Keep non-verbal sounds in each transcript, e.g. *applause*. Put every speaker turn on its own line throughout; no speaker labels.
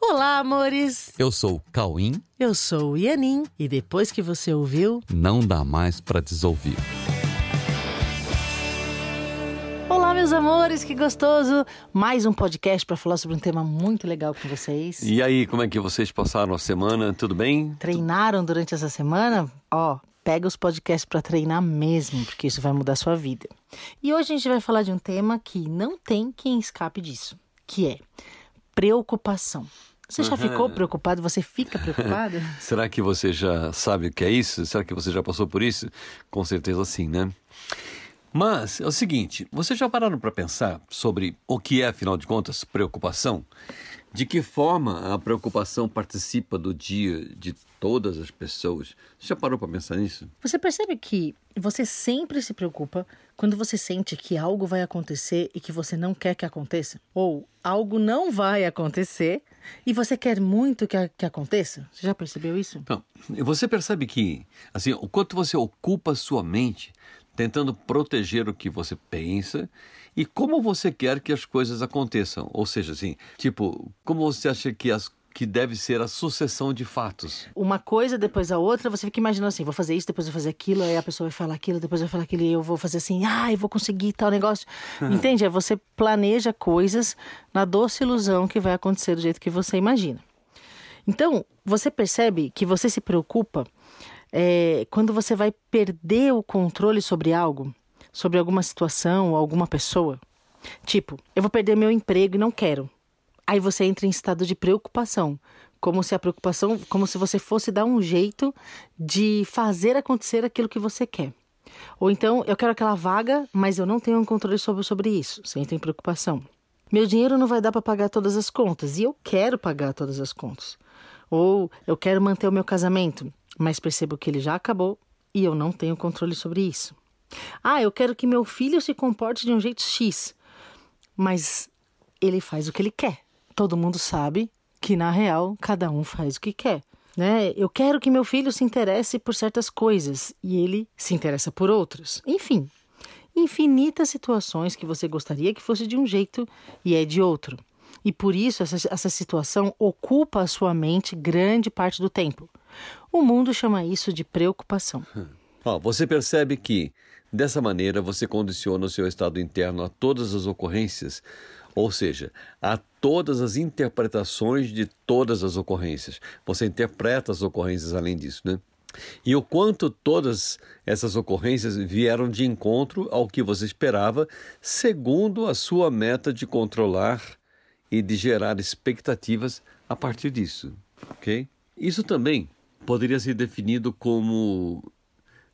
Olá, amores!
Eu sou o Cauim.
Eu sou o Ianin. E depois que você ouviu,
Não dá mais pra desouvir.
Olá, meus amores, que gostoso! Mais um podcast para falar sobre um tema muito legal com vocês.
E aí, como é que vocês passaram a semana? Tudo bem?
Treinaram durante essa semana? Ó, pega os podcasts para treinar mesmo, porque isso vai mudar a sua vida. E hoje a gente vai falar de um tema que não tem quem escape disso, que é preocupação. Você já ficou preocupado? Você fica preocupado? *laughs*
Será que você já sabe o que é isso? Será que você já passou por isso? Com certeza sim, né? Mas é o seguinte, vocês já pararam para pensar sobre o que é, afinal de contas, preocupação? De que forma a preocupação participa do dia de todas as pessoas? Você já parou para pensar nisso?
Você percebe que você sempre se preocupa quando você sente que algo vai acontecer e que você não quer que aconteça? Ou algo não vai acontecer e você quer muito que, que aconteça? Você já percebeu isso?
Então, você percebe que, assim, o quanto você ocupa sua mente tentando proteger o que você pensa e como você quer que as coisas aconteçam. Ou seja, assim, tipo, como você acha que as que deve ser a sucessão de fatos.
Uma coisa depois da outra, você fica imaginando assim, vou fazer isso, depois vou fazer aquilo, aí a pessoa vai falar aquilo, depois vai falar aquilo, e eu vou fazer assim, ah, eu vou conseguir tal negócio. *laughs* Entende? É você planeja coisas na doce ilusão que vai acontecer do jeito que você imagina. Então, você percebe que você se preocupa é, quando você vai perder o controle sobre algo, sobre alguma situação ou alguma pessoa. Tipo, eu vou perder meu emprego e não quero. Aí você entra em estado de preocupação, como se a preocupação, como se você fosse dar um jeito de fazer acontecer aquilo que você quer. Ou então, eu quero aquela vaga, mas eu não tenho um controle sobre, sobre isso. Você entra em preocupação. Meu dinheiro não vai dar para pagar todas as contas e eu quero pagar todas as contas. Ou eu quero manter o meu casamento, mas percebo que ele já acabou e eu não tenho controle sobre isso. Ah, eu quero que meu filho se comporte de um jeito X, mas ele faz o que ele quer. Todo mundo sabe que na real cada um faz o que quer. Né? Eu quero que meu filho se interesse por certas coisas e ele se interessa por outras. Enfim, infinitas situações que você gostaria que fosse de um jeito e é de outro. E por isso essa, essa situação ocupa a sua mente grande parte do tempo. O mundo chama isso de preocupação.
Ó, você percebe que, dessa maneira, você condiciona o seu estado interno a todas as ocorrências, ou seja, a todas as interpretações de todas as ocorrências. Você interpreta as ocorrências além disso, né? E o quanto todas essas ocorrências vieram de encontro ao que você esperava, segundo a sua meta de controlar e de gerar expectativas a partir disso, ok? Isso também poderia ser definido como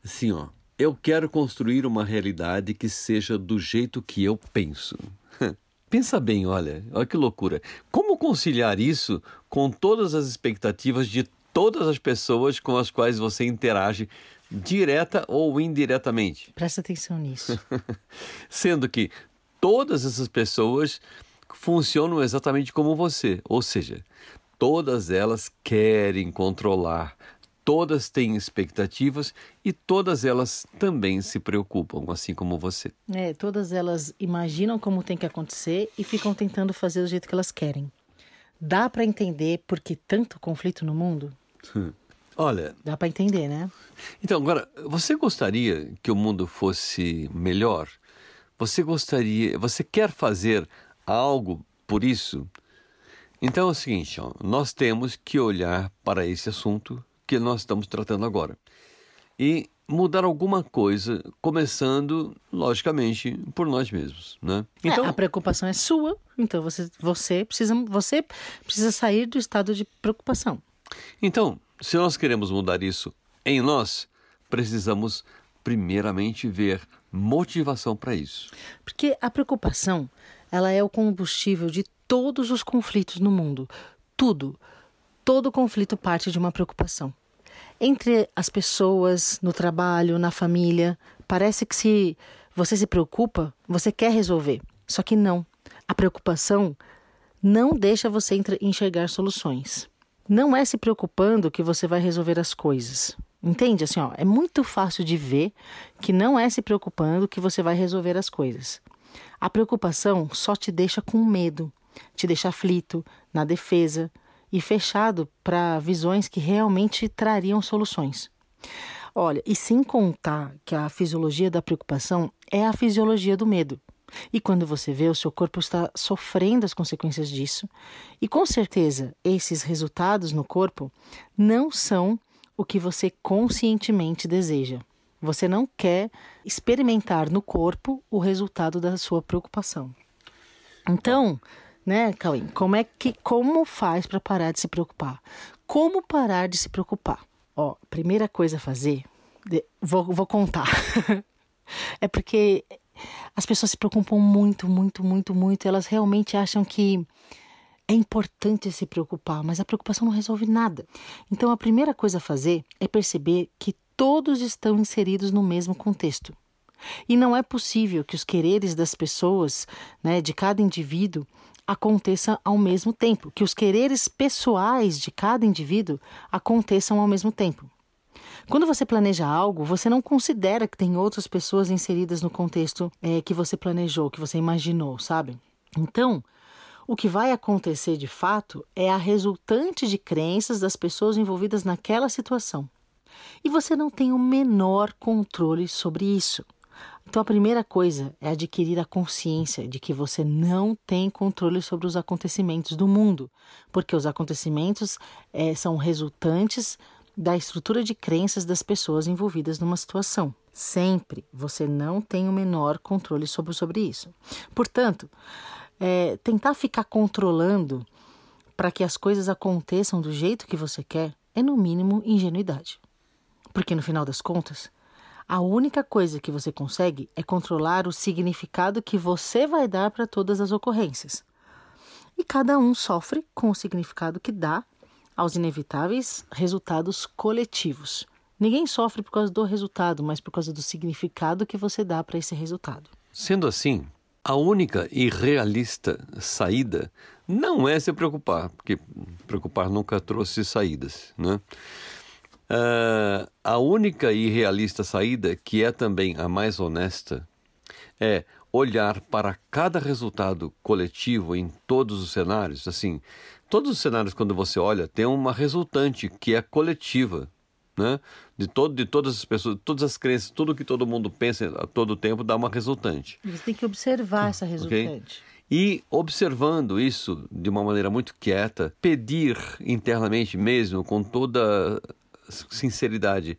assim, ó. Eu quero construir uma realidade que seja do jeito que eu penso. *laughs* Pensa bem, olha, olha que loucura. Como conciliar isso com todas as expectativas de todas as pessoas com as quais você interage, direta ou indiretamente?
Presta atenção nisso. *laughs*
Sendo que todas essas pessoas funcionam exatamente como você, ou seja, todas elas querem controlar, todas têm expectativas e todas elas também se preocupam, assim como você.
É, todas elas imaginam como tem que acontecer e ficam tentando fazer do jeito que elas querem. Dá para entender por que tanto conflito no mundo? *laughs*
Olha,
Dá para entender, né?
então agora, você gostaria que o mundo fosse melhor? Você gostaria, você quer fazer algo por isso? Então é o seguinte, ó, nós temos que olhar para esse assunto que nós estamos tratando agora e mudar alguma coisa, começando, logicamente, por nós mesmos, né?
É, a preocupação é sua, então você, você, precisa, você precisa sair do estado de preocupação.
Então, se nós queremos mudar isso em nós, precisamos primeiramente ver motivação para isso.
Porque a preocupação, ela é o combustível de todos os conflitos no mundo. Tudo. Todo conflito parte de uma preocupação. Entre as pessoas, no trabalho, na família, parece que se você se preocupa, você quer resolver. Só que não. A preocupação não deixa você enxergar soluções. Não é se preocupando que você vai resolver as coisas. Entende? Assim, ó, é muito fácil de ver que não é se preocupando que você vai resolver as coisas. A preocupação só te deixa com medo, te deixa aflito, na defesa, e fechado para visões que realmente trariam soluções. Olha, e sem contar que a fisiologia da preocupação é a fisiologia do medo. E quando você vê, o seu corpo está sofrendo as consequências disso. E com certeza, esses resultados no corpo não são o que você conscientemente deseja. Você não quer experimentar no corpo o resultado da sua preocupação. Então, né, Cauim, como é que como faz para parar de se preocupar? Como parar de se preocupar? Ó, primeira coisa a fazer, vou, vou contar. *laughs* é porque as pessoas se preocupam muito, muito, muito, muito. Elas realmente acham que é importante se preocupar, mas a preocupação não resolve nada. Então, a primeira coisa a fazer é perceber que todos estão inseridos no mesmo contexto. E não é possível que os quereres das pessoas, né, de cada indivíduo, aconteçam ao mesmo tempo, que os quereres pessoais de cada indivíduo aconteçam ao mesmo tempo. Quando você planeja algo, você não considera que tem outras pessoas inseridas no contexto é, que você planejou, que você imaginou, sabe? Então, o que vai acontecer de fato é a resultante de crenças das pessoas envolvidas naquela situação. E você não tem o menor controle sobre isso. Então, a primeira coisa é adquirir a consciência de que você não tem controle sobre os acontecimentos do mundo, porque os acontecimentos é, são resultantes da estrutura de crenças das pessoas envolvidas numa situação. Sempre você não tem o menor controle sobre, sobre isso. Portanto, é, tentar ficar controlando para que as coisas aconteçam do jeito que você quer é, no mínimo, ingenuidade. Porque no final das contas, a única coisa que você consegue é controlar o significado que você vai dar para todas as ocorrências. E cada um sofre com o significado que dá aos inevitáveis resultados coletivos. Ninguém sofre por causa do resultado, mas por causa do significado que você dá para esse resultado.
Sendo assim, a única e realista saída não é se preocupar, porque preocupar nunca trouxe saídas, né? Uh, a única e realista saída, que é também a mais honesta, é olhar para cada resultado coletivo em todos os cenários. Assim, todos os cenários, quando você olha, tem uma resultante que é coletiva, né? De, todo, de todas as pessoas, todas as crenças, tudo que todo mundo pensa a todo tempo dá uma resultante.
Você tem que observar essa resultante. Okay?
E observando isso de uma maneira muito quieta, pedir internamente mesmo, com toda sinceridade,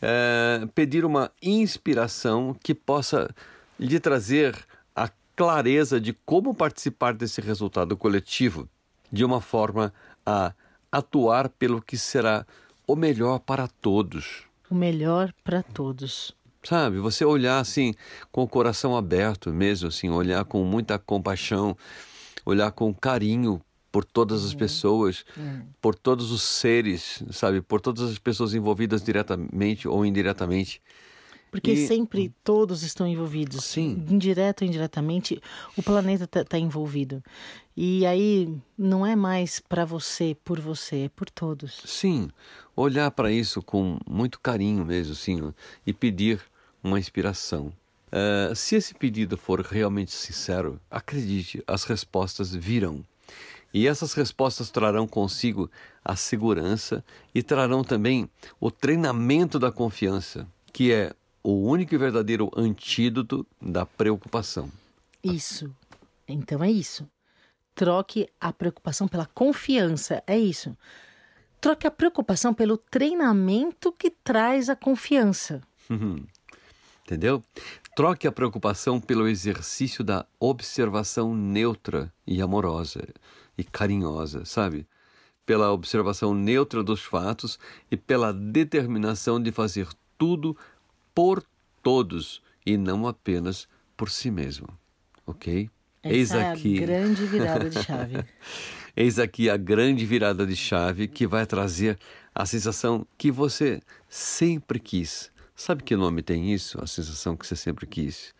é, pedir uma inspiração que possa lhe trazer a clareza de como participar desse resultado coletivo, de uma forma a atuar pelo que será o melhor para todos.
O melhor para todos.
Sabe, você olhar assim com o coração aberto mesmo, assim, olhar com muita compaixão, olhar com carinho por todas as uhum. pessoas, uhum. por todos os seres, sabe? Por todas as pessoas envolvidas diretamente ou indiretamente.
Porque e... sempre todos estão envolvidos.
Sim.
Indireto ou indiretamente, o planeta está tá envolvido. E aí não é mais para você, por você, é por todos.
Sim. Olhar para isso com muito carinho mesmo, assim, e pedir uma inspiração. Uh, se esse pedido for realmente sincero, acredite, as respostas virão. E essas respostas trarão consigo a segurança e trarão também o treinamento da confiança, que é o único e verdadeiro antídoto da preocupação.
Isso. Então é isso. Troque a preocupação pela confiança. É isso. Troque a preocupação pelo treinamento que traz a confiança.
Entendeu? Troque a preocupação pelo exercício da observação neutra e amorosa e carinhosa, sabe? Pela observação neutra dos fatos e pela determinação de fazer tudo por todos e não apenas por si mesmo. Ok?
Essa Eis aqui. É a grande virada de *laughs* chave.
Eis aqui a grande virada de chave que vai trazer a sensação que você sempre quis. Sabe que nome tem isso? A sensação que você sempre quis.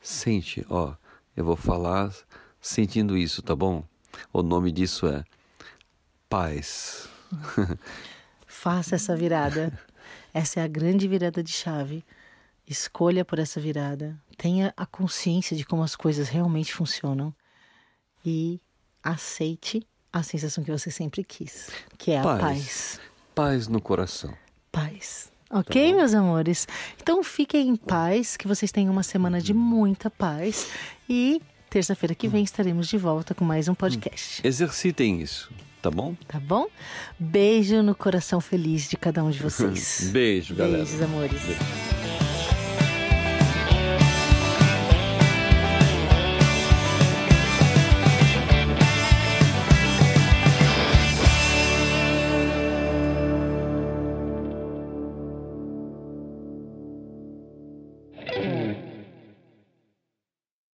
Sente, ó, eu vou falar sentindo isso, tá bom? O nome disso é paz. *laughs*
Faça essa virada. Essa é a grande virada de chave. Escolha por essa virada. Tenha a consciência de como as coisas realmente funcionam. E aceite a sensação que você sempre quis, que é a
Paz.
paz.
Paz no coração.
Paz. Ok, meus amores? Então fiquem em paz, que vocês tenham uma semana de muita paz e terça-feira que vem estaremos de volta com mais um podcast.
Exercitem isso, tá bom?
Tá bom? Beijo no coração feliz de cada um de vocês. *laughs*
Beijo, galera.
Beijos, amores.
Beijo.